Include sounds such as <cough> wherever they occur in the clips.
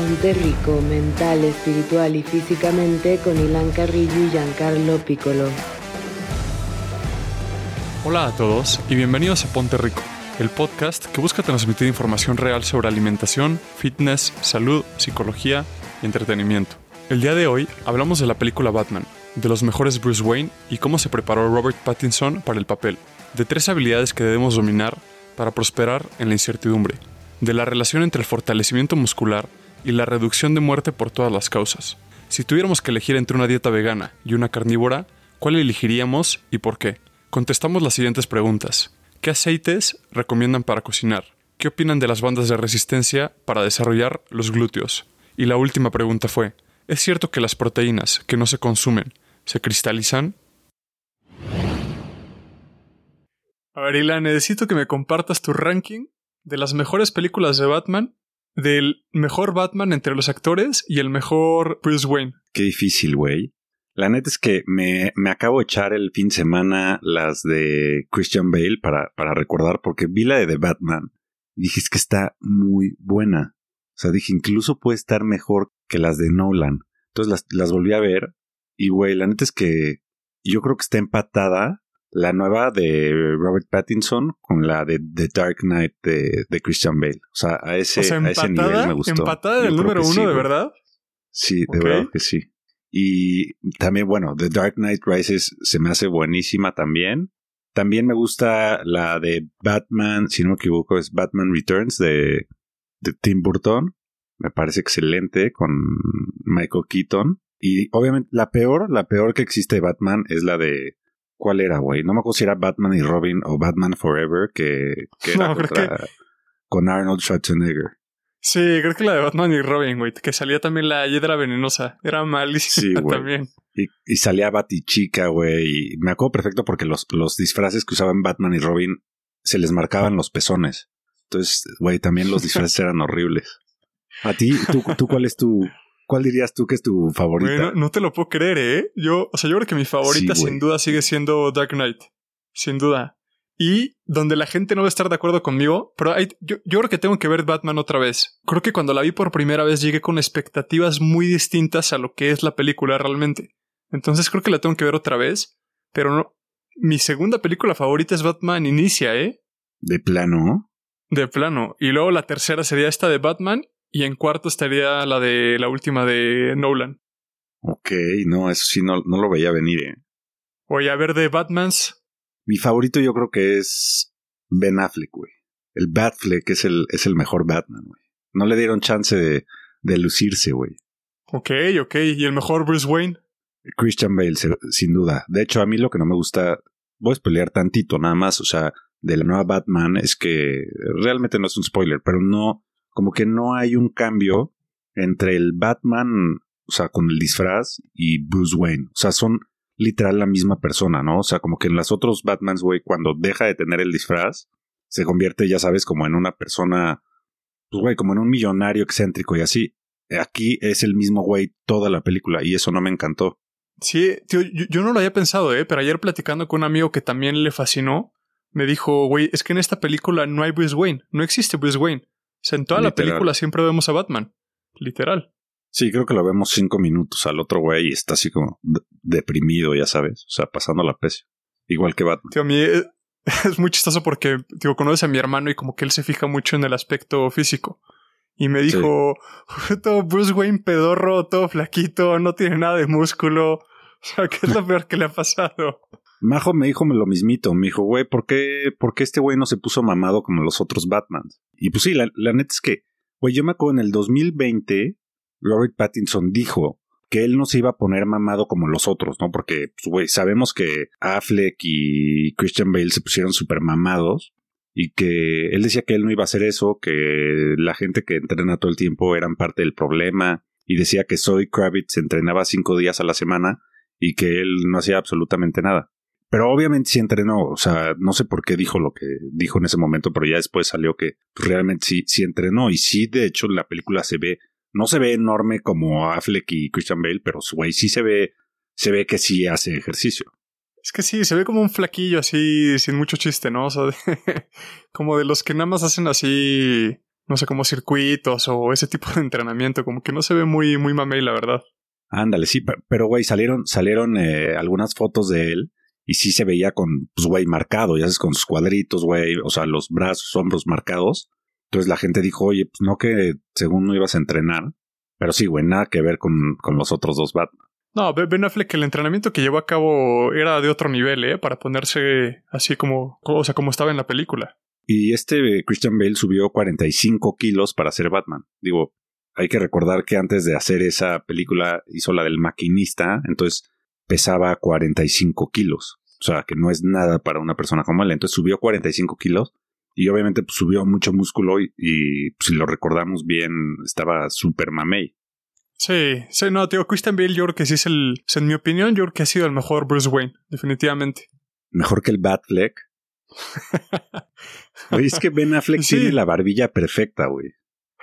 Ponte Rico, mental, espiritual y físicamente con Ilan Carrillo y Giancarlo Piccolo. Hola a todos y bienvenidos a Ponte Rico, el podcast que busca transmitir información real sobre alimentación, fitness, salud, psicología y entretenimiento. El día de hoy hablamos de la película Batman, de los mejores Bruce Wayne y cómo se preparó Robert Pattinson para el papel, de tres habilidades que debemos dominar para prosperar en la incertidumbre, de la relación entre el fortalecimiento muscular y la reducción de muerte por todas las causas. Si tuviéramos que elegir entre una dieta vegana y una carnívora, ¿cuál elegiríamos y por qué? Contestamos las siguientes preguntas. ¿Qué aceites recomiendan para cocinar? ¿Qué opinan de las bandas de resistencia para desarrollar los glúteos? Y la última pregunta fue, ¿es cierto que las proteínas que no se consumen se cristalizan? A ver, Ilan, necesito que me compartas tu ranking de las mejores películas de Batman, del mejor Batman entre los actores y el mejor Bruce Wayne. Qué difícil, güey. La neta es que me, me, acabo de echar el fin de semana las de Christian Bale para, para recordar, porque vi la de The Batman y dije, es que está muy buena. O sea, dije, incluso puede estar mejor que las de Nolan. Entonces las, las volví a ver y, güey, la neta es que yo creo que está empatada la nueva de Robert Pattinson con la de The Dark Knight de, de Christian Bale. O sea, a ese, a ese nivel me gustó. ¿Empatada del número uno, de verdad? Sí, de verdad que sí. Y también, bueno, The Dark Knight Rises se me hace buenísima también. También me gusta la de Batman, si no me equivoco, es Batman Returns de, de Tim Burton. Me parece excelente con Michael Keaton. Y obviamente la peor, la peor que existe de Batman es la de ¿Cuál era, güey? No me acuerdo si era Batman y Robin o Batman Forever, que, que <laughs> era con Arnold Schwarzenegger. Sí, creo que la de Batman y Robin, güey, que salía también la hiedra venenosa. Era malísima sí, también. Y, y, salía Batichica, güey. Y me acuerdo perfecto porque los, los disfraces que usaban Batman y Robin se les marcaban los pezones. Entonces, güey, también los disfraces <laughs> eran horribles. A ti, ¿tú, tú cuál es tu, ¿Cuál dirías tú que es tu favorita? Bueno, no te lo puedo creer, ¿eh? Yo, o sea, yo creo que mi favorita sin duda sigue siendo Dark Knight. Sin duda. Y donde la gente no va a estar de acuerdo conmigo, pero yo, yo, creo que tengo que ver Batman otra vez. Creo que cuando la vi por primera vez llegué con expectativas muy distintas a lo que es la película realmente. Entonces creo que la tengo que ver otra vez. Pero no. Mi segunda película favorita es Batman Inicia, ¿eh? De plano. De plano. Y luego la tercera sería esta de Batman y en cuarto estaría la de la última de Nolan. Ok, no, eso sí no, no lo veía venir, eh. Oye, a ver, de Batmans. Mi favorito yo creo que es Ben Affleck, güey. El Batfleck es el, es el mejor Batman, güey. No le dieron chance de, de lucirse, güey. Ok, ok. ¿Y el mejor Bruce Wayne? Christian Bale, sin duda. De hecho, a mí lo que no me gusta, voy a pelear tantito nada más, o sea, de la nueva Batman es que realmente no es un spoiler, pero no, como que no hay un cambio entre el Batman, o sea, con el disfraz y Bruce Wayne. O sea, son literal la misma persona, ¿no? O sea, como que en las otros Batmans, güey, cuando deja de tener el disfraz, se convierte, ya sabes, como en una persona, pues, güey, como en un millonario excéntrico y así. Aquí es el mismo güey toda la película y eso no me encantó. Sí, tío, yo, yo no lo había pensado, ¿eh? Pero ayer platicando con un amigo que también le fascinó, me dijo, güey, es que en esta película no hay Bruce Wayne, no existe Bruce Wayne en toda la película siempre vemos a Batman. Literal. Sí, creo que lo vemos cinco minutos al otro güey y está así como deprimido, ya sabes. O sea, pasando la pez. Igual que Batman. Tío, a mí eh, <laughs> es muy chistoso porque, digo, conoces a mi hermano y como que él se fija mucho en el aspecto físico. Y me dijo, todo Bruce Wayne pedorro, todo flaquito, no tiene nada de músculo. <laughs> O sea, ¿qué es lo peor que le ha pasado? Majo me dijo lo mismito, me dijo, güey, ¿por qué, ¿por qué este güey no se puso mamado como los otros Batmans? Y pues sí, la, neta es que, güey, yo me acuerdo en el 2020, Robert Pattinson dijo que él no se iba a poner mamado como los otros, ¿no? Porque, pues, güey, sabemos que Affleck y Christian Bale se pusieron súper mamados y que él decía que él no iba a hacer eso, que la gente que entrena todo el tiempo eran parte del problema y decía que Zoe Kravitz entrenaba cinco días a la semana y que él no hacía absolutamente nada. Pero obviamente sí entrenó, o sea, no sé por qué dijo lo que dijo en ese momento, pero ya después salió que realmente sí, sí entrenó. Y sí, de hecho, la película se ve, no se ve enorme como Affleck y Christian Bale, pero güey, sí se ve, se ve que sí hace ejercicio. Es que sí, se ve como un flaquillo así, sin mucho chiste, ¿no? O sea, <laughs> como de los que nada más hacen así no sé, como circuitos o ese tipo de entrenamiento, como que no se ve muy, muy mamey, la verdad. Ándale, sí, pero güey, salieron, salieron eh, algunas fotos de él y sí se veía con, pues güey, marcado, ya sabes, con sus cuadritos, güey, o sea, los brazos, hombros marcados. Entonces la gente dijo, oye, pues no que según no ibas a entrenar, pero sí, güey, nada que ver con, con los otros dos Batman. No, Ben Affleck, el entrenamiento que llevó a cabo era de otro nivel, ¿eh? Para ponerse así como, o sea, como estaba en la película. Y este Christian Bale subió 45 kilos para ser Batman. Digo, hay que recordar que antes de hacer esa película hizo la del maquinista, entonces pesaba 45 kilos. O sea, que no es nada para una persona como él. Entonces subió 45 kilos y obviamente pues, subió mucho músculo y, pues, si lo recordamos bien, estaba súper mamey. Sí, sí, no, tío, Christian Bale yo creo que sí es el, en mi opinión, yo creo que ha sido el mejor Bruce Wayne, definitivamente. Mejor que el Batfleck. Oye, <laughs> es que Ben Affleck tiene la barbilla perfecta, güey.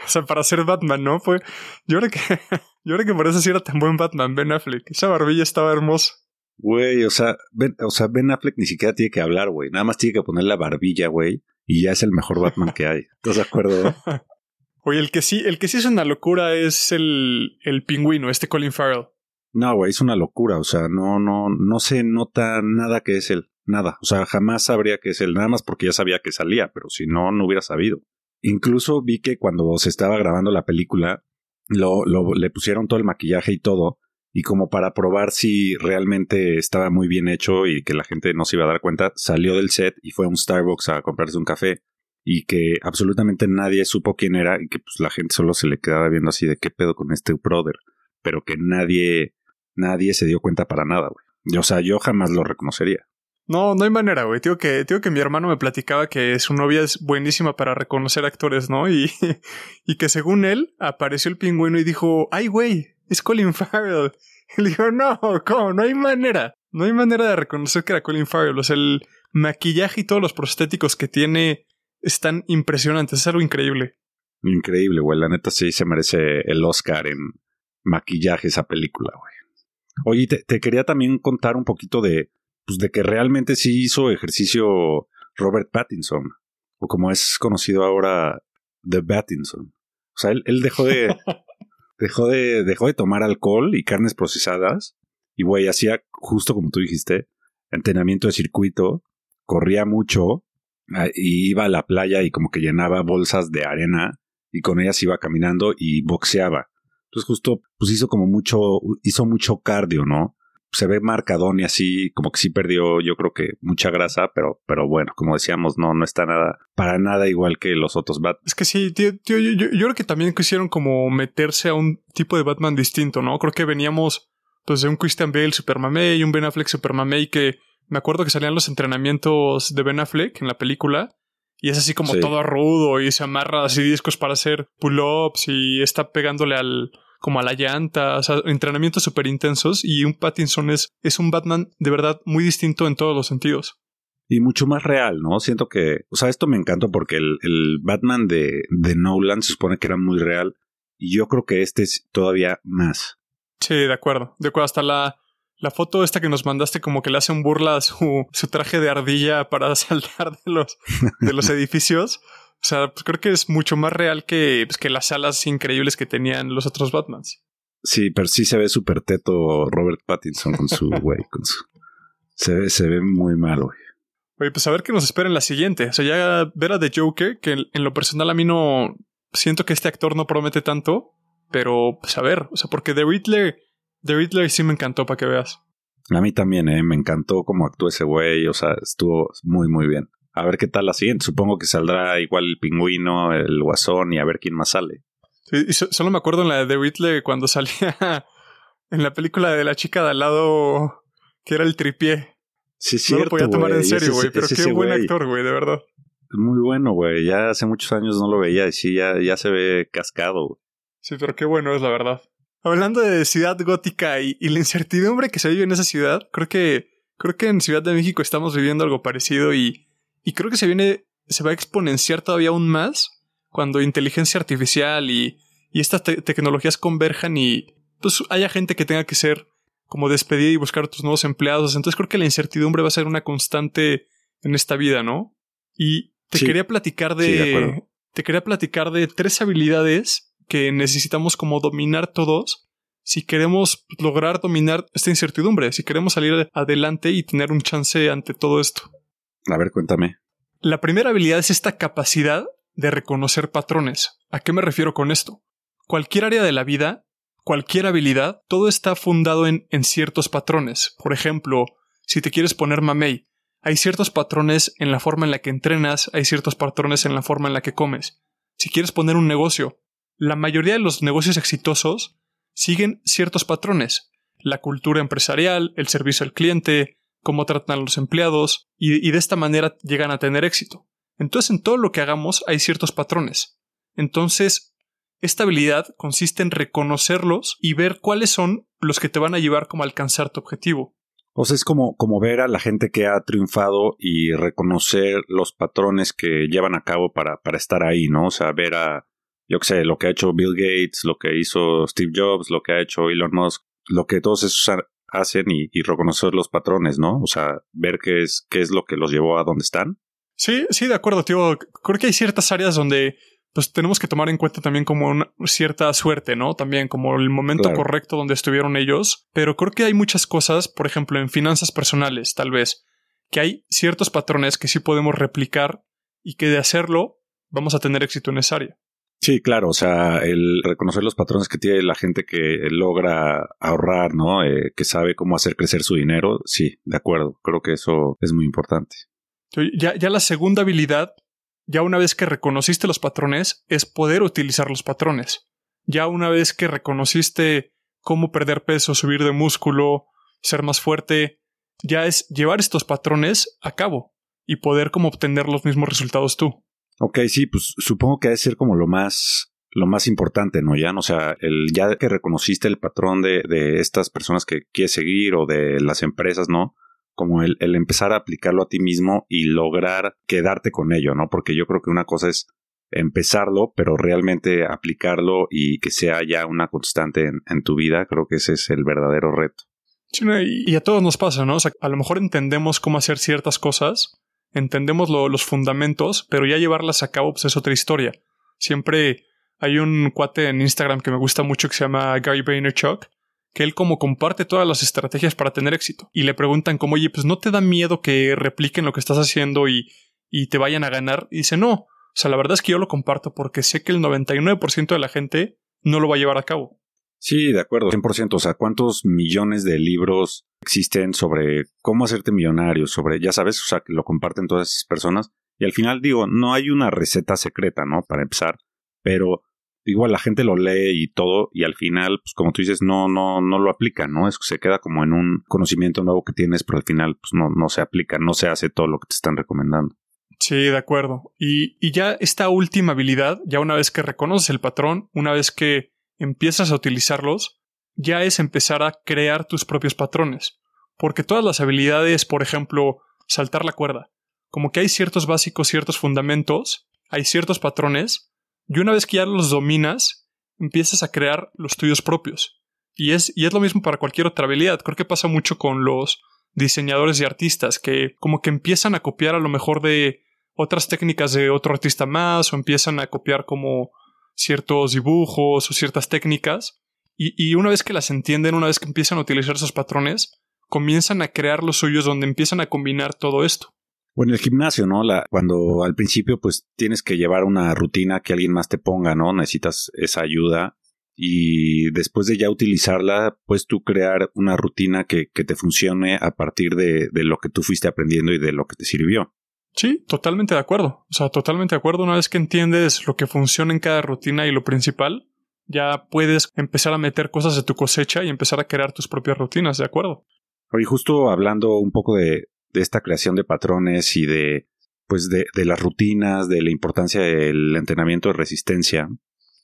O sea, para ser Batman, ¿no? Pues yo creo que, <laughs> yo creo que por eso sí era tan buen Batman, Ben Affleck. Esa barbilla estaba hermosa. Güey, o sea, ben, o sea, Ben Affleck ni siquiera tiene que hablar, güey. Nada más tiene que poner la barbilla, güey. Y ya es el mejor Batman que hay. ¿Estás de acuerdo? <laughs> Oye, el que sí, el que sí es una locura es el, el pingüino, este Colin Farrell. No, güey, es una locura. O sea, no, no, no se nota nada que es él. Nada. O sea, jamás sabría que es él. Nada más porque ya sabía que salía, pero si no, no hubiera sabido. Incluso vi que cuando se estaba grabando la película, lo, lo, le pusieron todo el maquillaje y todo. Y como para probar si realmente estaba muy bien hecho y que la gente no se iba a dar cuenta, salió del set y fue a un Starbucks a comprarse un café y que absolutamente nadie supo quién era y que pues la gente solo se le quedaba viendo así de qué pedo con este brother, pero que nadie nadie se dio cuenta para nada, güey. O sea, yo jamás lo reconocería. No, no hay manera, güey. Tío que, tío que mi hermano me platicaba que su novia es buenísima para reconocer actores, ¿no? Y, <laughs> y que según él apareció el pingüino y dijo, ay, güey, es Colin Farrell. <laughs> Y le dijo, no, ¿cómo? No hay manera. No hay manera de reconocer que era Colin Farrell. O sea, el maquillaje y todos los prostéticos que tiene están impresionantes, es algo increíble. Increíble, güey. La neta sí se merece el Oscar en maquillaje esa película, güey. Oye, te, quería también contar un poquito de, pues de que realmente sí hizo ejercicio Robert Pattinson, o como es conocido ahora, The Pattinson. O sea, él, él dejó de, <laughs> dejó de, dejó de tomar alcohol y carnes procesadas, y güey, hacía, justo como tú dijiste, entrenamiento de circuito, corría mucho, Ah, y iba a la playa y como que llenaba bolsas de arena y con ellas iba caminando y boxeaba. Entonces justo pues hizo como mucho, hizo mucho cardio, ¿no? Se ve marcadón y así, como que sí perdió, yo creo que mucha grasa, pero, pero bueno, como decíamos, no, no está nada, para nada igual que los otros Batman. Es que sí, tío, tío yo, yo, creo que también quisieron como meterse a un tipo de Batman distinto, ¿no? Creo que veníamos, pues, de un Christian Bale Super y un Ben Affleck Super y que me acuerdo que salían los entrenamientos de Ben Affleck en la película. Y es así como todo rudo y se amarra así discos para hacer pull-ups y está pegándole al, como a la llanta, o sea, entrenamientos súper intensos y un Pattinson es, es un Batman de verdad muy distinto en todos los sentidos. Y mucho más real, ¿no? Siento que, o sea, esto me encantó porque el, el Batman de, de Nolan se supone que era muy real y yo creo que este es todavía más. Sí, de acuerdo. De acuerdo, hasta la, la foto esta que nos mandaste como que le hace un burla a su, su traje de ardilla para <laughs> saltar de los, de los <laughs> edificios. O sea, pues creo que es mucho más real que, pues, que las alas increíbles que tenían los otros Batmans. Sí, pero sí se ve súper teto Robert Pattinson con su <laughs> güey. con su... se, ve, se ve muy mal, güey. Oye, pues a ver qué nos espera en la siguiente. O sea, ya ver a The Joker, que en lo personal a mí no siento que este actor no promete tanto, pero pues a ver, o sea, porque The Riddler The Riddler sí me encantó para que veas. A mí también, eh, me encantó cómo actuó ese güey, o sea, estuvo muy, muy bien. A ver qué tal la siguiente. Supongo que saldrá igual el pingüino, el guasón y a ver quién más sale. Sí, solo me acuerdo en la de Riddler cuando <laughs> salía en la película de la chica de al lado que era el tripié. Sí, sí. No lo podía tomar en serio, güey, pero qué buen actor, güey, de verdad. Muy bueno, güey. Ya hace muchos años no lo veía y sí, ya, ya se ve cascado. Sí, pero qué bueno es la verdad. Hablando de ciudad gótica y, la incertidumbre que se vive en esa ciudad, creo que, creo que en Ciudad de México estamos viviendo algo parecido y, y creo que se viene, se va a exponenciar todavía aún más cuando inteligencia artificial y, y estas tecnologías converjan y pues haya gente que tenga que ser como despedida y buscar otros nuevos empleados. Entonces creo que la incertidumbre va a ser una constante en esta vida, ¿no? Y te quería platicar de, te quería platicar de tres habilidades que necesitamos como dominar todos si queremos lograr dominar esta incertidumbre, si queremos salir adelante y tener un chance ante todo esto. A ver, cuéntame. La primera habilidad es esta capacidad de reconocer patrones. ¿A qué me refiero con esto? Cualquier área de la vida, cualquier habilidad, todo está fundado en, en ciertos patrones. Por ejemplo, si te quieres poner mamey, hay ciertos patrones en la forma en la que entrenas, hay ciertos patrones en la forma en la que comes. Si quieres poner un negocio, la mayoría de los negocios exitosos siguen ciertos patrones. La cultura empresarial, el servicio al cliente, cómo tratan a los empleados, y, de esta manera llegan a tener éxito. Entonces en todo lo que hagamos hay ciertos patrones. Entonces, esta habilidad consiste en reconocerlos y ver cuáles son los que te van a llevar como a alcanzar tu objetivo. O sea, es como, como ver a la gente que ha triunfado y reconocer los patrones que llevan a cabo para, para estar ahí, ¿no? O sea, ver a, yo qué sé, lo que ha hecho Bill Gates, lo que hizo Steve Jobs, lo que ha hecho Elon Musk, lo que todos esos hacen y, reconocer los patrones, ¿no? O sea, ver qué es, qué es lo que los llevó a donde están. Sí, sí, de acuerdo, tío. Creo que hay ciertas áreas donde pues tenemos que tomar en cuenta también como una cierta suerte, ¿no? También como el momento correcto donde estuvieron ellos. Pero creo que hay muchas cosas, por ejemplo, en finanzas personales, tal vez, que hay ciertos patrones que sí podemos replicar y que de hacerlo vamos a tener éxito en esa área. Sí, claro, o sea, el reconocer los patrones que tiene la gente que logra ahorrar, ¿no? Eh, que sabe cómo hacer crecer su dinero, sí, de acuerdo, creo que eso es muy importante. Ya, ya la segunda habilidad, ya una vez que reconociste los patrones, es poder utilizar los patrones. Ya una vez que reconociste cómo perder peso, subir de músculo, ser más fuerte, ya es llevar estos patrones a cabo y poder como obtener los mismos resultados tú. Ok, sí, pues supongo que ha de ser como lo más lo más importante, ¿no? Ya, o sea, el, ya que reconociste el patrón de, de estas personas que quieres seguir o de las empresas, ¿no? Como el, el, empezar a aplicarlo a ti mismo y lograr quedarte con ello, ¿no? Porque yo creo que una cosa es empezarlo, pero realmente aplicarlo y que sea ya una constante en, en tu vida, creo que ese es el verdadero reto. Sí, y a todos nos pasa, ¿no? O sea, a lo mejor entendemos cómo hacer ciertas cosas, entendemos los fundamentos, pero ya llevarlas a cabo pues, es otra historia. Siempre hay un cuate en Instagram que me gusta mucho que se llama Gary Vaynerchuk, que él como comparte todas las estrategias para tener éxito. Y le preguntan como, oye, pues no te da miedo que repliquen lo que estás haciendo y, y te vayan a ganar. Y dice, no. O sea, la verdad es que yo lo comparto porque sé que el 99% de la gente no lo va a llevar a cabo. Sí, de acuerdo, 100%. O sea, ¿cuántos millones de libros existen sobre cómo hacerte millonario? Sobre, ya sabes, o sea, que lo comparten todas esas personas. Y al final digo, no hay una receta secreta, ¿no? Para empezar. Pero igual la gente lo lee y todo, y al final, pues como tú dices, no, no, no lo aplica, ¿no? Es que se queda como en un conocimiento nuevo que tienes, pero al final, pues no, no se aplica, no se hace todo lo que te están recomendando. Sí, de acuerdo. Y, y ya esta última habilidad, ya una vez que reconoces el patrón, una vez que empiezas a utilizarlos, ya es empezar a crear tus propios patrones. Porque todas las habilidades, por ejemplo, saltar la cuerda, como que hay ciertos básicos, ciertos fundamentos, hay ciertos patrones, y una vez que ya los dominas, empiezas a crear los tuyos propios. Y es, y es lo mismo para cualquier otra habilidad. Creo que pasa mucho con los diseñadores y artistas, que como que empiezan a copiar a lo mejor de otras técnicas de otro artista más, o empiezan a copiar como ciertos dibujos o ciertas técnicas, y, una vez que las entienden, una vez que empiezan a utilizar esos patrones, comienzan a crear los suyos donde empiezan a combinar todo esto. O en el gimnasio, ¿no? La, cuando al principio pues tienes que llevar una rutina que alguien más te ponga, ¿no? Necesitas esa ayuda y después de ya utilizarla, pues tú crear una rutina que, que te funcione a partir de, de, lo que tú fuiste aprendiendo y de lo que te sirvió. Sí, totalmente de acuerdo. O sea, totalmente de acuerdo. Una vez que entiendes lo que funciona en cada rutina y lo principal, ya puedes empezar a meter cosas de tu cosecha y empezar a crear tus propias rutinas, ¿de acuerdo? Oye, justo hablando un poco de, esta creación de patrones y de, pues de, las rutinas, de la importancia del entrenamiento de resistencia,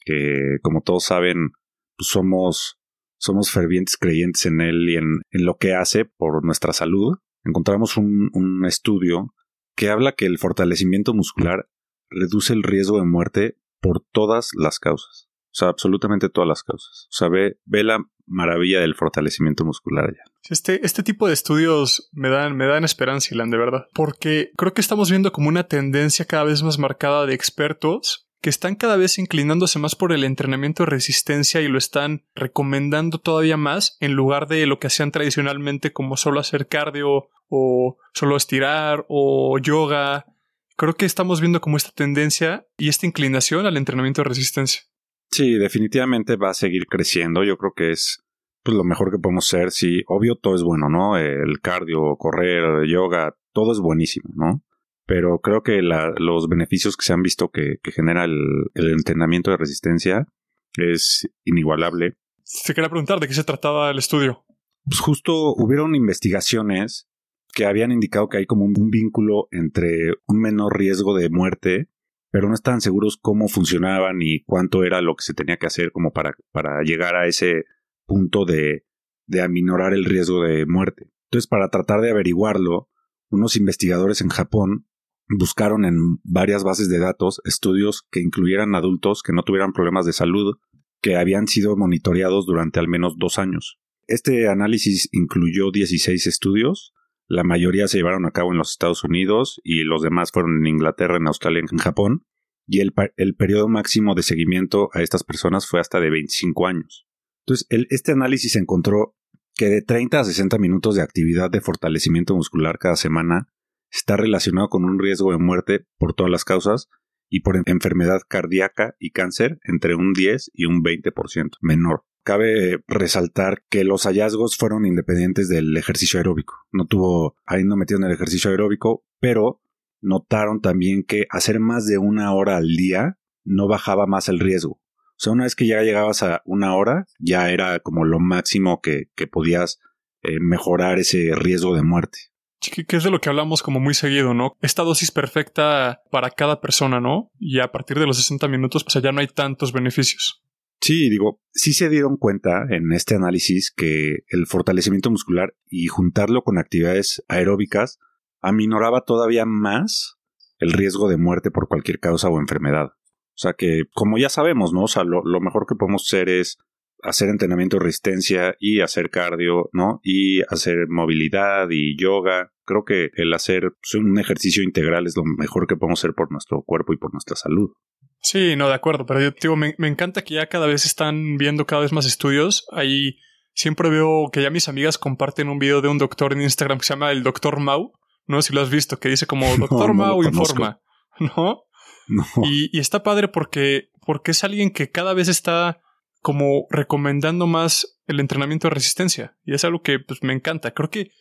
que como todos saben, pues somos, somos fervientes creyentes en él y en, lo que hace por nuestra salud. Encontramos un estudio que habla que el fortalecimiento muscular reduce el riesgo de muerte por todas las causas. O sea, absolutamente todas las causas. O sea, ve, la maravilla del fortalecimiento muscular allá. Este, este tipo de estudios me dan, me dan esperanza, Ilan, de verdad. Porque creo que estamos viendo como una tendencia cada vez más marcada de expertos que están cada vez inclinándose más por el entrenamiento de resistencia y lo están recomendando todavía más en lugar de lo que hacían tradicionalmente como solo hacer cardio o solo estirar o yoga. Creo que estamos viendo como esta tendencia y esta inclinación al entrenamiento de resistencia. Sí, definitivamente va a seguir creciendo. Yo creo que es pues, lo mejor que podemos ser. Sí, obvio, todo es bueno, ¿no? El cardio, correr, yoga, todo es buenísimo, ¿no? Pero creo que los beneficios que se han visto que, genera el, entrenamiento de resistencia es inigualable. Se quería preguntar de qué se trataba el estudio. Pues justo hubieron investigaciones que habían indicado que hay como un, vínculo entre un menor riesgo de muerte, pero no estaban seguros cómo funcionaban y cuánto era lo que se tenía que hacer como para, para llegar a ese punto de, de aminorar el riesgo de muerte. Entonces, para tratar de averiguarlo, unos investigadores en Japón buscaron en varias bases de datos estudios que incluyeran adultos que no tuvieran problemas de salud que habían sido monitoreados durante al menos dos años. Este análisis incluyó 16 estudios, la mayoría se llevaron a cabo en los Estados Unidos y los demás fueron en Inglaterra, en Australia y en Japón, y el, periodo máximo de seguimiento a estas personas fue hasta de 25 años. Entonces, este análisis encontró que de 30 a 60 minutos de actividad de fortalecimiento muscular cada semana está relacionado con un riesgo de muerte por todas las causas y por enfermedad cardíaca y cáncer entre un 10 y un 20% menor. Cabe resaltar que los hallazgos fueron independientes del ejercicio aeróbico. No tuvo, ahí no metieron el ejercicio aeróbico, pero notaron también que hacer más de una hora al día no bajaba más el riesgo. O sea, una vez que ya llegabas a una hora, ya era como lo máximo que, podías eh, mejorar ese riesgo de muerte que es de lo que hablamos como muy seguido, ¿no? Esta dosis perfecta para cada persona, ¿no? Y a partir de los 60 minutos, pues ya no hay tantos beneficios. Sí, digo, sí se dieron cuenta en este análisis que el fortalecimiento muscular y juntarlo con actividades aeróbicas aminoraba todavía más el riesgo de muerte por cualquier causa o enfermedad. O sea que, como ya sabemos, ¿no? O sea, lo, mejor que podemos hacer es hacer entrenamiento de resistencia y hacer cardio, ¿no? Y hacer movilidad y yoga. Creo que el hacer pues, un ejercicio integral es lo mejor que podemos hacer por nuestro cuerpo y por nuestra salud. Sí, no, de acuerdo, pero yo digo, me, me encanta que ya cada vez están viendo cada vez más estudios. Ahí siempre veo que ya mis amigas comparten un video de un doctor en Instagram que se llama el Doctor Mau. No sé si lo has visto, que dice como <laughs> Doctor Mau informa, <laughs> ¿no? No. Y, y, está padre porque, porque es alguien que cada vez está como recomendando más el entrenamiento de resistencia. Y es algo que pues, me encanta. Creo que,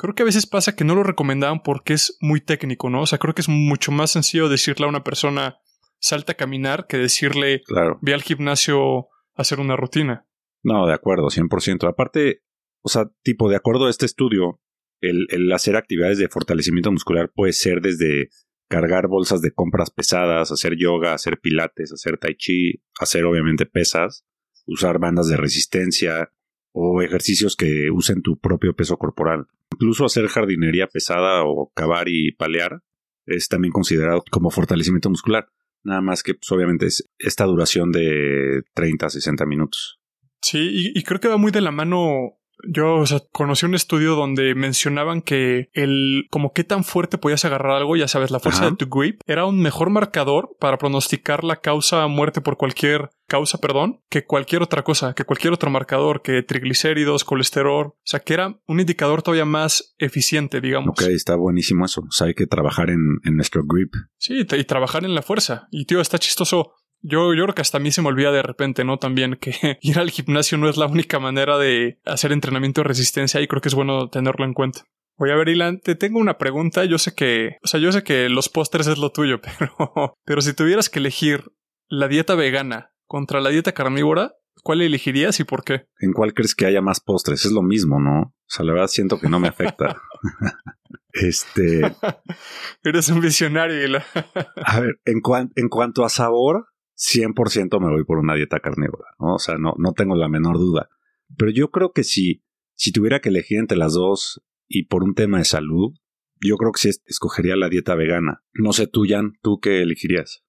creo que a veces pasa que no lo recomendaban porque es muy técnico, ¿no? O sea, creo que es mucho más sencillo decirle a una persona salta a caminar que decirle ve al gimnasio a hacer una rutina. No, de acuerdo, 100%. Aparte, o sea, tipo, de acuerdo a este estudio, el, el hacer actividades de fortalecimiento muscular puede ser desde cargar bolsas de compras pesadas, hacer yoga, hacer pilates, hacer tai chi, hacer obviamente pesas, usar bandas de resistencia o ejercicios que usen tu propio peso corporal. Incluso hacer jardinería pesada o cavar y palear es también considerado como fortalecimiento muscular. Nada más que, pues, obviamente, es esta duración de 30 a 60 minutos. Sí, y, y creo que va muy de la mano yo, o sea, conocí un estudio donde mencionaban que el, como qué tan fuerte podías agarrar algo, ya sabes, la fuerza de tu grip, era un mejor marcador para pronosticar la causa muerte por cualquier causa, perdón, que cualquier otra cosa, que cualquier otro marcador, que triglicéridos, colesterol, o sea, que era un indicador todavía más eficiente, digamos. Ok, está buenísimo eso. O sea, hay que trabajar en, en nuestro grip. Sí, y trabajar en la fuerza. Y tío, está chistoso yo, yo creo que hasta a mí se me olvida de repente, ¿no? También que <laughs> ir al gimnasio no es la única manera de hacer entrenamiento de resistencia y creo que es bueno tenerlo en cuenta. Voy a ver, Ilan, te tengo una pregunta. Yo sé que, o sea, yo sé que los postres es lo tuyo, <laughs> pero, pero si tuvieras que elegir la dieta vegana contra la dieta carnívora, ¿cuál elegirías y por qué? ¿En cuál crees que haya más postres? Es lo mismo, ¿no? O sea, la verdad siento que no me afecta. <laughs> este. Eres un visionario, Ilan. a ver, en, en cuanto a sabor, 100% me voy por una dieta carnívora, ¿no? O sea, no, no tengo la menor duda. Pero yo creo que si, si tuviera que elegir entre las dos y por un tema de salud, yo creo que sí escogería la dieta vegana. No sé tú, Jan, ¿tú qué elegirías?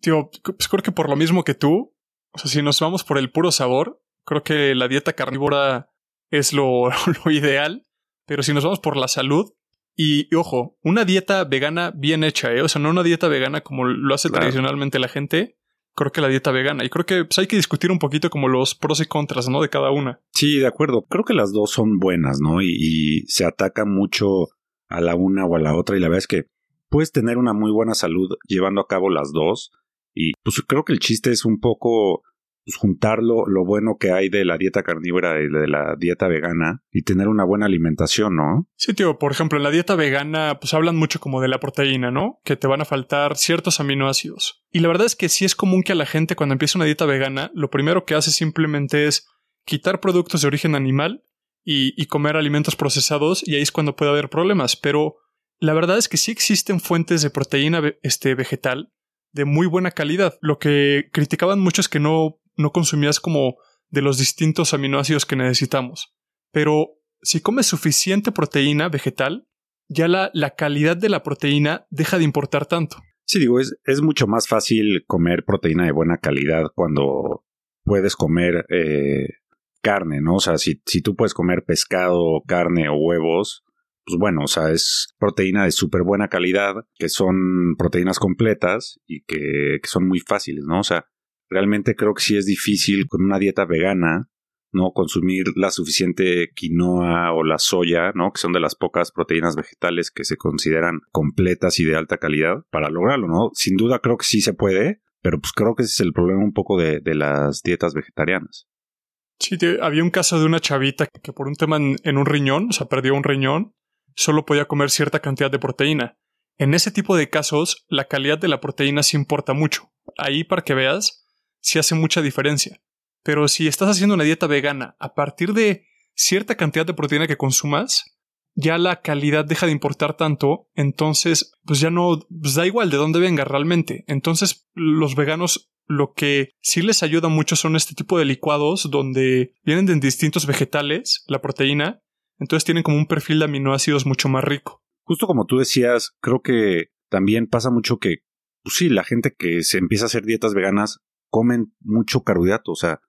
Tío, pues creo que por lo mismo que tú, o sea, si nos vamos por el puro sabor, creo que la dieta carnívora es lo, <laughs> lo ideal, pero si nos vamos por la salud, Y, y ojo, una dieta vegana bien hecha, ¿eh? O sea, no una dieta vegana como lo hace Claro. tradicionalmente la gente. Creo que la dieta vegana. Y creo que pues, hay que discutir un poquito como los pros y contras, ¿no? De cada una. Sí, de acuerdo. Creo que las dos son buenas, ¿no? Y, y se ataca mucho a la una o a la otra. Y la verdad es que puedes tener una muy buena salud llevando a cabo las dos. Y pues creo que el chiste es un poco juntar lo, bueno que hay de la dieta carnívora y de la dieta vegana y tener una buena alimentación, ¿no? Sí, tío, por ejemplo, en la dieta vegana, pues hablan mucho como de la proteína, ¿no? Que te van a faltar ciertos aminoácidos. Y la verdad es que sí es común que a la gente cuando empieza una dieta vegana, lo primero que hace simplemente es quitar productos de origen animal y, comer alimentos procesados, y ahí es cuando puede haber problemas. Pero la verdad es que sí existen fuentes de proteína este, vegetal de muy buena calidad. Lo que criticaban mucho es que no, no consumías como de los distintos aminoácidos que necesitamos. Pero si comes suficiente proteína vegetal, ya la, la calidad de la proteína deja de importar tanto. Sí, digo, es, es mucho más fácil comer proteína de buena calidad cuando puedes comer eh, carne, ¿no? O sea, si, si tú puedes comer pescado, carne o huevos, pues bueno, o sea, es proteína de súper buena calidad, que son proteínas completas y que, que son muy fáciles, ¿no? O sea, realmente creo que sí es difícil con una dieta vegana, ¿no? Consumir la suficiente quinoa o la soya, ¿no? Que son de las pocas proteínas vegetales que se consideran completas y de alta calidad para lograrlo, ¿no? Sin duda creo que sí se puede, pero pues creo que ese es el problema un poco de, de las dietas vegetarianas. Sí, te- había un caso de una chavita que por un tema en, en un riñón, o sea, perdió un riñón, solo podía comer cierta cantidad de proteína. En ese tipo de casos, la calidad de la proteína sí importa mucho. Ahí, para que veas, sí hace mucha diferencia. Pero si estás haciendo una dieta vegana, a partir de cierta cantidad de proteína que consumas, ya la calidad deja de importar tanto, entonces, pues ya no, pues da igual de dónde venga realmente. Entonces, los veganos lo que sí les ayuda mucho son este tipo de licuados donde vienen de distintos vegetales, la proteína, entonces tienen como un perfil de aminoácidos mucho más rico. Justo como tú decías, creo que también pasa mucho que, pues sí, la gente que se empieza a hacer dietas veganas comen mucho carbohidrato, o sea,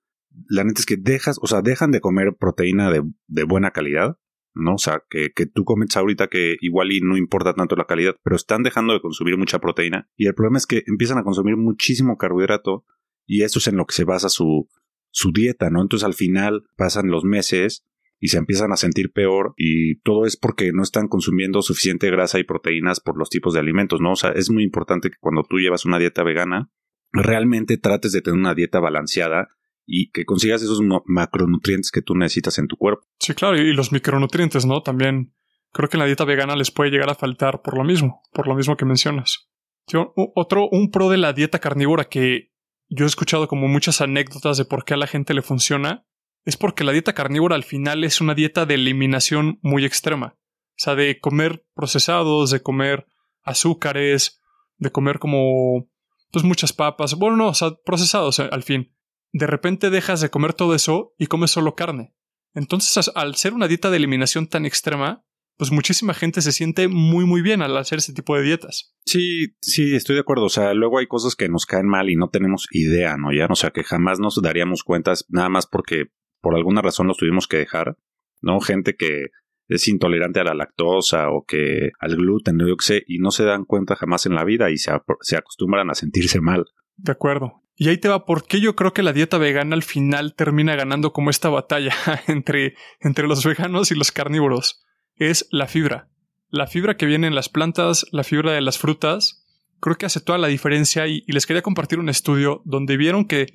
la neta es que dejas, o sea, dejan de comer proteína de, de buena calidad, ¿no? O sea, que, que tú comes ahorita que igual y no importa tanto la calidad, pero están dejando de consumir mucha proteína. Y el problema es que empiezan a consumir muchísimo carbohidrato y eso es en lo que se basa su, su dieta, ¿no? Entonces al final pasan los meses y se empiezan a sentir peor y todo es porque no están consumiendo suficiente grasa y proteínas por los tipos de alimentos, ¿no? O sea, es muy importante que cuando tú llevas una dieta vegana, realmente trates de tener una dieta balanceada y que consigas esos macronutrientes que tú necesitas en tu cuerpo. Sí, claro, y los micronutrientes, ¿no? También creo que en la dieta vegana les puede llegar a faltar por lo mismo, por lo mismo que mencionas. U- otro, un pro de la dieta carnívora que yo he escuchado como muchas anécdotas de por qué a la gente le funciona, es porque la dieta carnívora al final es una dieta de eliminación muy extrema. O sea, de comer procesados, de comer azúcares, de comer como pues muchas papas. Bueno, no, o sea, procesados eh, al fin. De repente dejas de comer todo eso y comes solo carne. Entonces, al ser una dieta de eliminación tan extrema, pues muchísima gente se siente muy muy bien al hacer ese tipo de dietas. Sí, sí, estoy de acuerdo. O sea, luego hay cosas que nos caen mal y no tenemos idea, ¿no? Ya, o sea, que jamás nos daríamos cuentas nada más porque por alguna razón los tuvimos que dejar, ¿no? Gente que es intolerante a la lactosa o que al gluten, yo qué sé, y no se dan cuenta jamás en la vida y se, se acostumbran a sentirse mal. De acuerdo. Y ahí te va por qué yo creo que la dieta vegana al final termina ganando como esta batalla <laughs> entre, entre los veganos y los carnívoros. Es la fibra. La fibra que viene en las plantas, la fibra de las frutas, creo que hace toda la diferencia y, y les quería compartir un estudio donde vieron que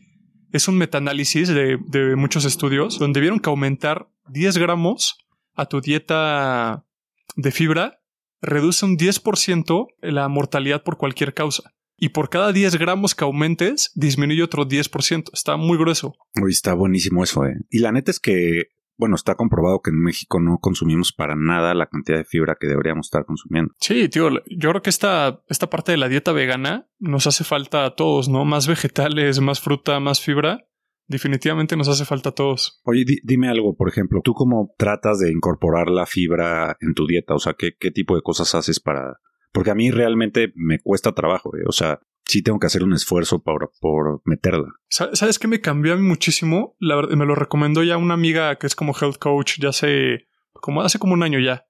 es un metaanálisis de, de muchos estudios, donde vieron que aumentar 10 gramos a tu dieta de fibra reduce un 10% la mortalidad por cualquier causa. Y por cada 10 gramos que aumentes, disminuye otro 10%. Está muy grueso. Uy, está buenísimo eso, ¿eh? Y la neta es que, bueno, está comprobado que en México no consumimos para nada la cantidad de fibra que deberíamos estar consumiendo. Sí, tío, yo creo que esta, esta parte de la dieta vegana nos hace falta a todos, ¿no? Más vegetales, más fruta, más fibra. Definitivamente nos hace falta a todos. Oye, di- dime algo, por ejemplo, ¿tú cómo tratas de incorporar la fibra en tu dieta? O sea, ¿qué, qué tipo de cosas haces para...? Porque a mí realmente me cuesta trabajo, ¿eh? O sea, sí tengo que hacer un esfuerzo por, por meterla. Sa- ¿Sabes qué me cambió a mí muchísimo? La verdad, me lo recomendó ya una amiga que es como health coach ya hace como hace como un año ya.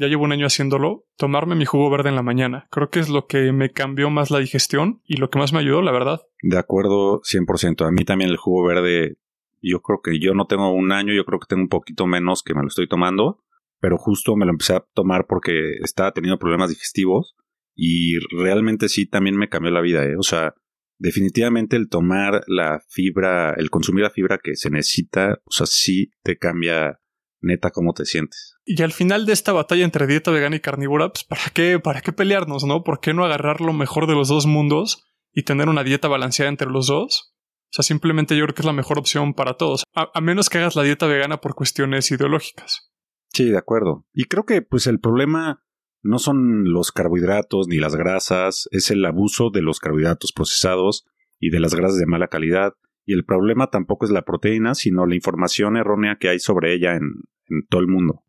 Ya llevo un año haciéndolo, tomarme mi jugo verde en la mañana. Creo que es lo que me cambió más la digestión y lo que más me ayudó, la verdad. De acuerdo, 100%. A mí también el jugo verde, yo creo que yo no tengo un año, yo creo que tengo un poquito menos que me lo estoy tomando, pero justo me lo empecé a tomar porque estaba teniendo problemas digestivos y realmente sí también me cambió la vida, ¿eh? O sea, definitivamente el tomar la fibra, el consumir la fibra que se necesita, o sea, sí te cambia neta cómo te sientes. Y al final de esta batalla entre dieta vegana y carnívora, pues ¿para qué, para qué pelearnos, no? ¿Por qué no agarrar lo mejor de los dos mundos y tener una dieta balanceada entre los dos? O sea, simplemente yo creo que es la mejor opción para todos, a, a menos que hagas la dieta vegana por cuestiones ideológicas. Sí, de acuerdo. Y creo que pues el problema no son los carbohidratos ni las grasas, es el abuso de los carbohidratos procesados y de las grasas de mala calidad. Y el problema tampoco es la proteína, sino la información errónea que hay sobre ella en, todo el mundo.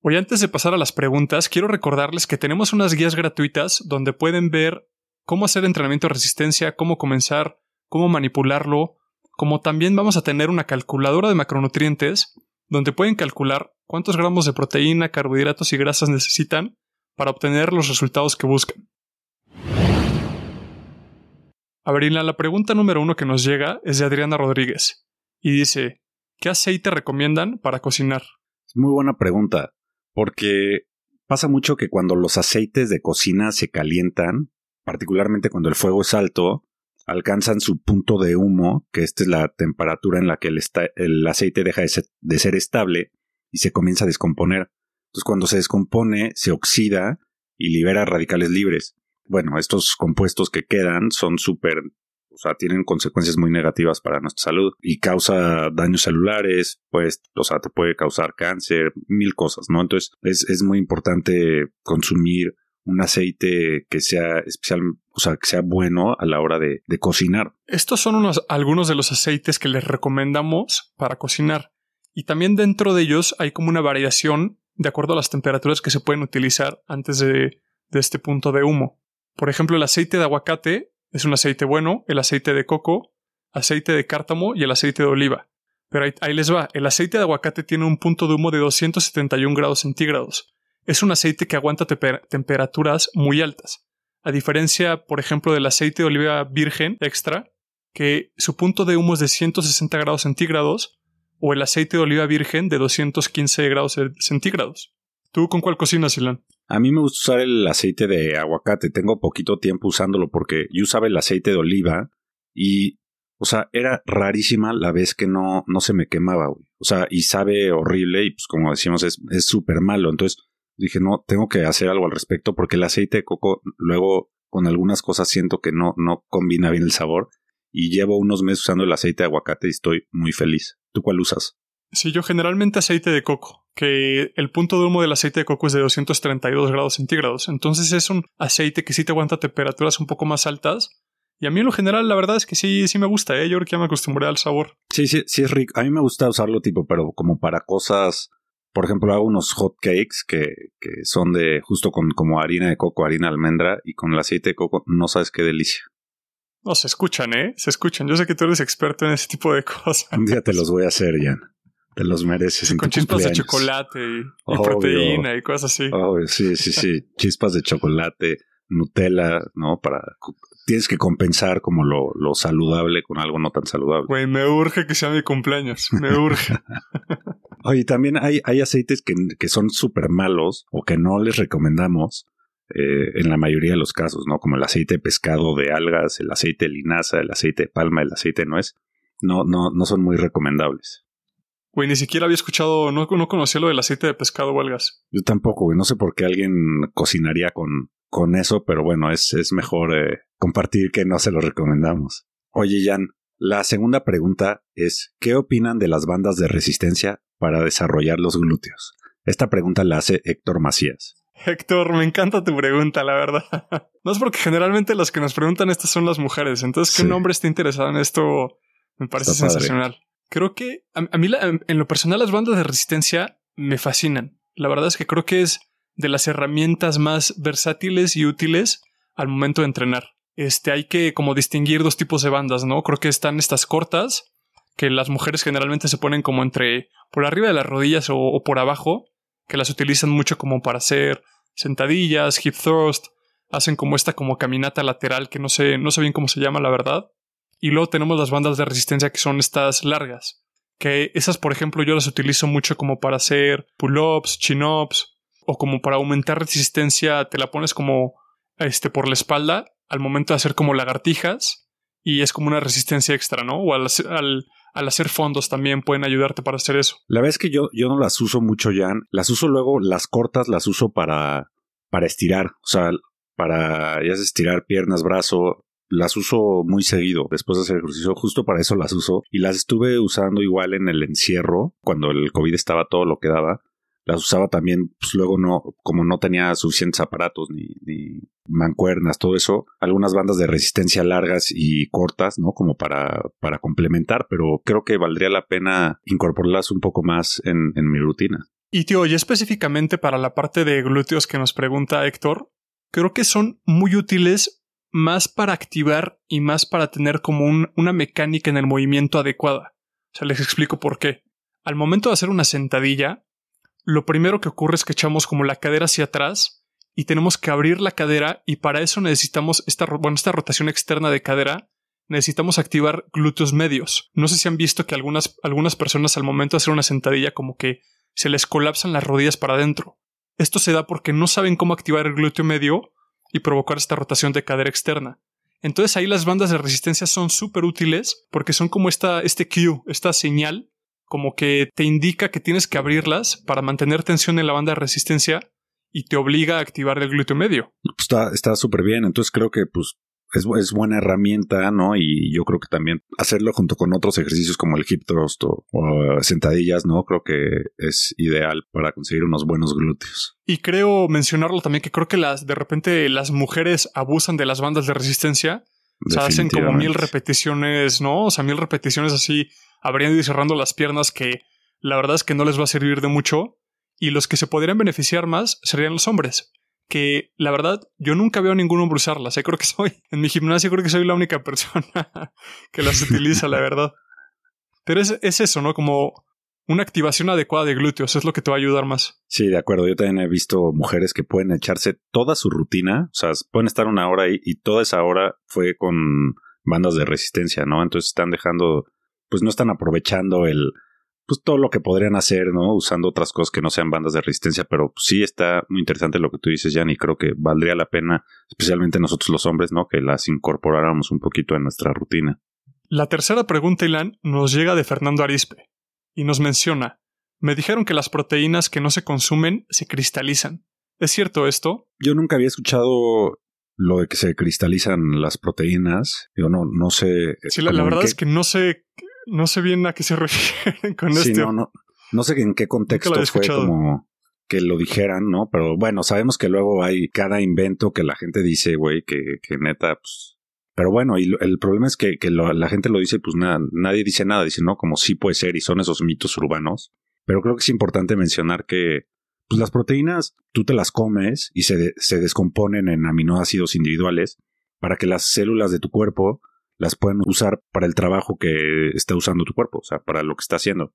Hoy antes de pasar a las preguntas, quiero recordarles que tenemos unas guías gratuitas donde pueden ver cómo hacer entrenamiento de resistencia, cómo comenzar, cómo manipularlo, como también vamos a tener una calculadora de macronutrientes donde pueden calcular cuántos gramos de proteína, carbohidratos y grasas necesitan para obtener los resultados que buscan. A ver, la pregunta número uno que nos llega es de Adriana Rodríguez y dice, ¿qué aceite recomiendan para cocinar? Muy buena pregunta, porque pasa mucho que cuando los aceites de cocina se calientan, particularmente cuando el fuego es alto, alcanzan su punto de humo, que esta es la temperatura en la que el, aceite deja de ser, de ser, estable y se comienza a descomponer. Entonces cuando se descompone, se oxida y libera radicales libres. Bueno, estos compuestos que quedan son súper, o sea, tienen consecuencias muy negativas para nuestra salud y causa daños celulares, pues, o sea, te puede causar cáncer, mil cosas, ¿no? Entonces es, es muy importante consumir un aceite que sea especial, o sea, que sea bueno a la hora de, de cocinar. Estos son unos, algunos de los aceites que les recomendamos para cocinar. Y también dentro de ellos hay como una variación de acuerdo a las temperaturas que se pueden utilizar antes de, de este punto de humo. Por ejemplo, el aceite de aguacate es un aceite bueno, el aceite de coco, aceite de cártamo y el aceite de oliva. Pero ahí, les va, el aceite de aguacate tiene un punto de humo de 271 grados centígrados es un aceite que aguanta temperaturas muy altas. A diferencia, por ejemplo, del aceite de oliva virgen extra, que su punto de humo es de 160 grados centígrados, o el aceite de oliva virgen de 215 grados centígrados. ¿Tú con cuál cocinas, Ilan? A mí me gusta usar el aceite de aguacate. Tengo poquito tiempo usándolo porque yo usaba el aceite de oliva y, o sea, era rarísima la vez que no, no se me quemaba, güey. O sea, y sabe horrible y pues como decimos es súper malo. Entonces, dije, no, tengo que hacer algo al respecto porque el aceite de coco luego con algunas cosas siento que no, no combina bien el sabor y llevo unos meses usando el aceite de aguacate y estoy muy feliz. ¿Tú cuál usas? Sí, yo generalmente aceite de coco, que el punto de humo del aceite de coco es de 232 grados centígrados. Entonces es un aceite que sí te aguanta temperaturas un poco más altas. Y a mí en lo general la verdad es que sí, sí me gusta, ¿eh? yo creo que ya me acostumbré al sabor. Sí, sí, sí es rico. A mí me gusta usarlo tipo, pero como para cosas por ejemplo, hago unos hot cakes que, que son de justo con como harina de coco, harina de almendra y con el aceite de coco, no sabes qué delicia. No, se escuchan, ¿eh? Se escuchan. Yo sé que tú eres experto en ese tipo de <laughs> cosas. Un día te los voy a hacer, Jan. Te los mereces. con chispas de chocolate y, proteína y cosas así. sí, sí, sí. <laughs> chispas de chocolate, Nutella, ¿no? Para tienes que compensar como lo, lo saludable con algo no tan saludable. Güey, me urge que sea mi cumpleaños. Me <laughs> urge. <laughs> Oye, también hay, hay aceites que, que son súper malos o que no les recomendamos eh, en la mayoría de los casos, ¿no? Como el aceite de pescado de algas, el aceite de linaza, el aceite de palma, el aceite de nuez. No, no, no son muy recomendables. Güey, ni siquiera había escuchado, no, no conocía lo del aceite de pescado o algas. Yo tampoco, güey. No sé por qué alguien cocinaría con, con eso, pero bueno, es, es mejor eh, compartir que no se lo recomendamos. Oye, Jan, la segunda pregunta es, ¿qué opinan de las bandas de resistencia para desarrollar los glúteos? Esta pregunta la hace Héctor Macías. Héctor, me encanta tu pregunta, la verdad. <laughs> No es porque generalmente las que nos preguntan estas son las mujeres, entonces que un hombre esté interesado en esto me parece sensacional. Creo que a, mí en lo personal las bandas de resistencia me fascinan. La verdad es que creo que es de las herramientas más versátiles y útiles al momento de entrenar. Este, hay que como distinguir dos tipos de bandas, ¿no? Creo que están estas cortas, que las mujeres generalmente se ponen como entre por arriba de las rodillas o, por abajo, que las utilizan mucho como para hacer sentadillas, hip thrust, hacen como esta como caminata lateral que no sé, no sé bien cómo se llama la verdad. Y luego tenemos las bandas de resistencia que son estas largas, que esas por ejemplo yo las utilizo mucho como para hacer pull-ups, chin-ups o como para aumentar resistencia, te la pones como este por la espalda al momento de hacer como lagartijas y es como una resistencia extra, ¿no? O al, al, hacer fondos también pueden ayudarte para hacer eso. La verdad es que yo, yo no las uso mucho, Jan. Las uso luego, las cortas las uso para, para estirar. O sea, para ya estirar piernas, brazo. Las uso muy seguido después de hacer ejercicio. Justo para eso las uso. Y las estuve usando igual en el encierro, cuando el COVID estaba todo lo que daba las usaba también, pues luego no, como no tenía suficientes aparatos ni, ni, mancuernas, todo eso, algunas bandas de resistencia largas y cortas, ¿no? Como para, para complementar, pero creo que valdría la pena incorporarlas un poco más en, en mi rutina. Y tío, y específicamente para la parte de glúteos que nos pregunta Héctor, creo que son muy útiles más para activar y más para tener como un, una mecánica en el movimiento adecuada. O sea, les explico por qué. Al momento de hacer una sentadilla, lo primero que ocurre es que echamos como la cadera hacia atrás y tenemos que abrir la cadera y para eso necesitamos esta, bueno, esta rotación externa de cadera. Necesitamos activar glúteos medios. No sé si han visto que algunas, algunas personas al momento de hacer una sentadilla como que se les colapsan las rodillas para adentro. Esto se da porque no saben cómo activar el glúteo medio y provocar esta rotación de cadera externa. Entonces ahí las bandas de resistencia son súper útiles porque son como esta, este cue, esta señal como que te indica que tienes que abrirlas para mantener tensión en la banda de resistencia y te obliga a activar el glúteo medio. Está está súper bien, entonces creo que pues es, es, buena herramienta, ¿no? Y yo creo que también hacerlo junto con otros ejercicios como el hip thrust o, sentadillas, ¿no? Creo que es ideal para conseguir unos buenos glúteos. Y creo mencionarlo también que creo que las de repente las mujeres abusan de las bandas de resistencia. O sea, hacen como mil repeticiones, ¿no? O sea, mil repeticiones así abriendo y cerrando las piernas que la verdad es que no les va a servir de mucho y los que se podrían beneficiar más serían los hombres. Que la verdad, yo nunca veo a ningún hombre usarlas. ¿eh? Creo que soy, <laughs> en mi gimnasio creo que soy la única persona <laughs> que las utiliza, la verdad. Pero es, es eso, ¿no? Como una activación adecuada de glúteos es lo que te va a ayudar más. Sí, de acuerdo. Yo también he visto mujeres que pueden echarse toda su rutina, o sea, pueden estar una hora ahí y toda esa hora fue con bandas de resistencia, ¿no? Entonces están dejando pues no están aprovechando el, pues todo lo que podrían hacer, ¿no? Usando otras cosas que no sean bandas de resistencia, pero sí está muy interesante lo que tú dices, Jan, y creo que valdría la pena, especialmente nosotros los hombres, ¿no? Que las incorporáramos un poquito en nuestra rutina. La tercera pregunta, Ilan, nos llega de Fernando Arispe y nos menciona, me dijeron que las proteínas que no se consumen se cristalizan. ¿Es cierto esto? Yo nunca había escuchado lo de que se cristalizan las proteínas. Yo no, no sé. Sí, la, verdad es que no sé no sé bien a qué se <laughs> refieren con sí, No, no, no sé en qué contexto fue como que lo dijeran, ¿no? Pero bueno, sabemos que luego hay cada invento que la gente dice, güey, que, que neta, pues... Pero bueno, y el problema es que, que la gente lo dice, pues nada, nadie dice nada, dice, no, como sí puede ser, y son esos mitos urbanos. Pero creo que es importante mencionar que pues las proteínas tú te las comes y se, se descomponen en aminoácidos individuales para que las células de tu cuerpo las pueden usar para el trabajo que está usando tu cuerpo, o sea, para lo que está haciendo.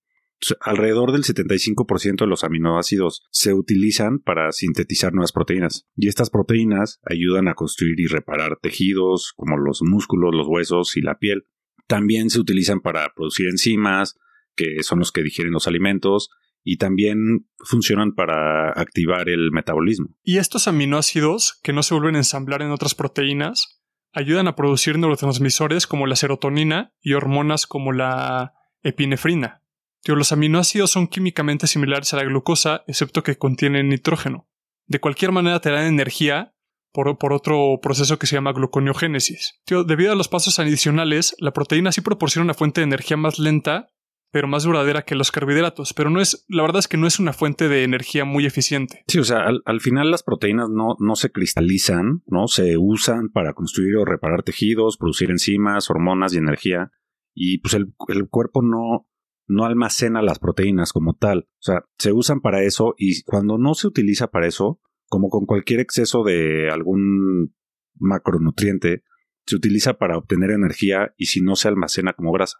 alrededor del 75% de los aminoácidos se utilizan para sintetizar nuevas proteínas y estas proteínas ayudan a construir y reparar tejidos como los músculos, los huesos y la piel. También se utilizan para producir enzimas, que son los que digieren los alimentos, y también funcionan para activar el metabolismo. Y estos aminoácidos que no se vuelven a ensamblar en otras proteínas ayudan a producir neurotransmisores como la serotonina y hormonas como la epinefrina. los aminoácidos son químicamente similares a la glucosa, excepto que contienen nitrógeno. De cualquier manera te dan energía por, otro proceso que se llama gluconeogénesis. debido a los pasos adicionales, la proteína sí proporciona una fuente de energía más lenta pero más duradera que los carbohidratos. Pero no es, la verdad es que no es una fuente de energía muy eficiente. Sí, o sea, al, final las proteínas no, no se cristalizan, ¿no? Se usan para construir o reparar tejidos, producir enzimas, hormonas y energía. Y pues el, el cuerpo no, no almacena las proteínas como tal. O sea, se usan para eso y cuando no se utiliza para eso, como con cualquier exceso de algún macronutriente, se utiliza para obtener energía y si no se almacena como grasa.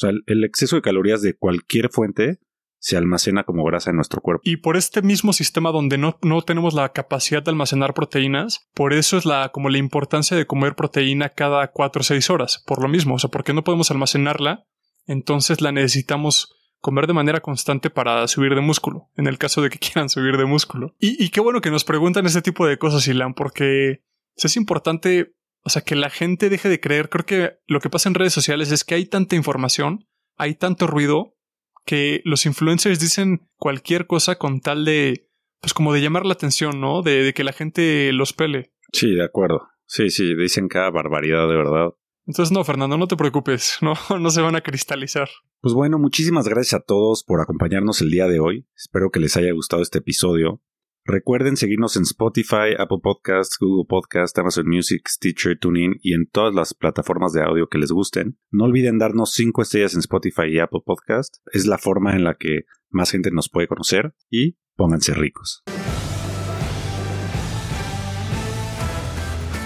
Sea, el, exceso de calorías de cualquier fuente se almacena como grasa en nuestro cuerpo. Y por este mismo sistema donde no, no tenemos la capacidad de almacenar proteínas, por eso es la, como la importancia de comer proteína cada 4 o 6 horas. Por lo mismo, o sea, porque no podemos almacenarla, entonces la necesitamos comer de manera constante para subir de músculo, en el caso de que <laughs> quieran subir de músculo. Y, qué bueno que nos preguntan ese tipo de cosas, Ilan, porque es importante, o sea, que la gente deje de creer. Creo que lo que pasa en redes sociales es que hay tanta información, hay tanto ruido, que los influencers dicen cualquier cosa con tal de, pues como de llamar la atención, ¿no? De, de que la gente los pele. Sí, de acuerdo. Sí, sí, dicen cada barbaridad de verdad. Entonces, no, Fernando, no te preocupes, <laughs> no, no se van a cristalizar. Pues bueno, muchísimas gracias a todos por acompañarnos el día de hoy. Espero que les haya gustado este episodio. Recuerden seguirnos en Spotify, Apple Podcasts, Google Podcasts, Amazon Music, Stitcher, TuneIn y en todas las plataformas de audio que les gusten. No olviden darnos 5 estrellas en Spotify y Apple Podcasts. Es la forma en la que más gente nos puede conocer y pónganse ricos.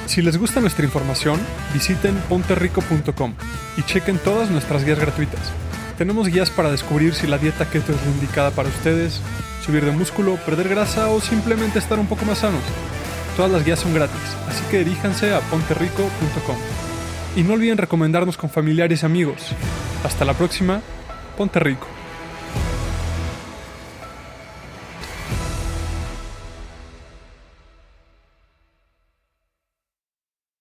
Si les gusta nuestra información, visiten ponterrico.com y chequen todas nuestras guías gratuitas. Tenemos guías para descubrir si la dieta keto es indicada para ustedes, subir de músculo, perder grasa o simplemente estar un poco más sanos. Todas las guías son gratis, así que diríjanse a ponterrico.com. Y no olviden recomendarnos con familiares y amigos. Hasta la próxima, Ponte Rico.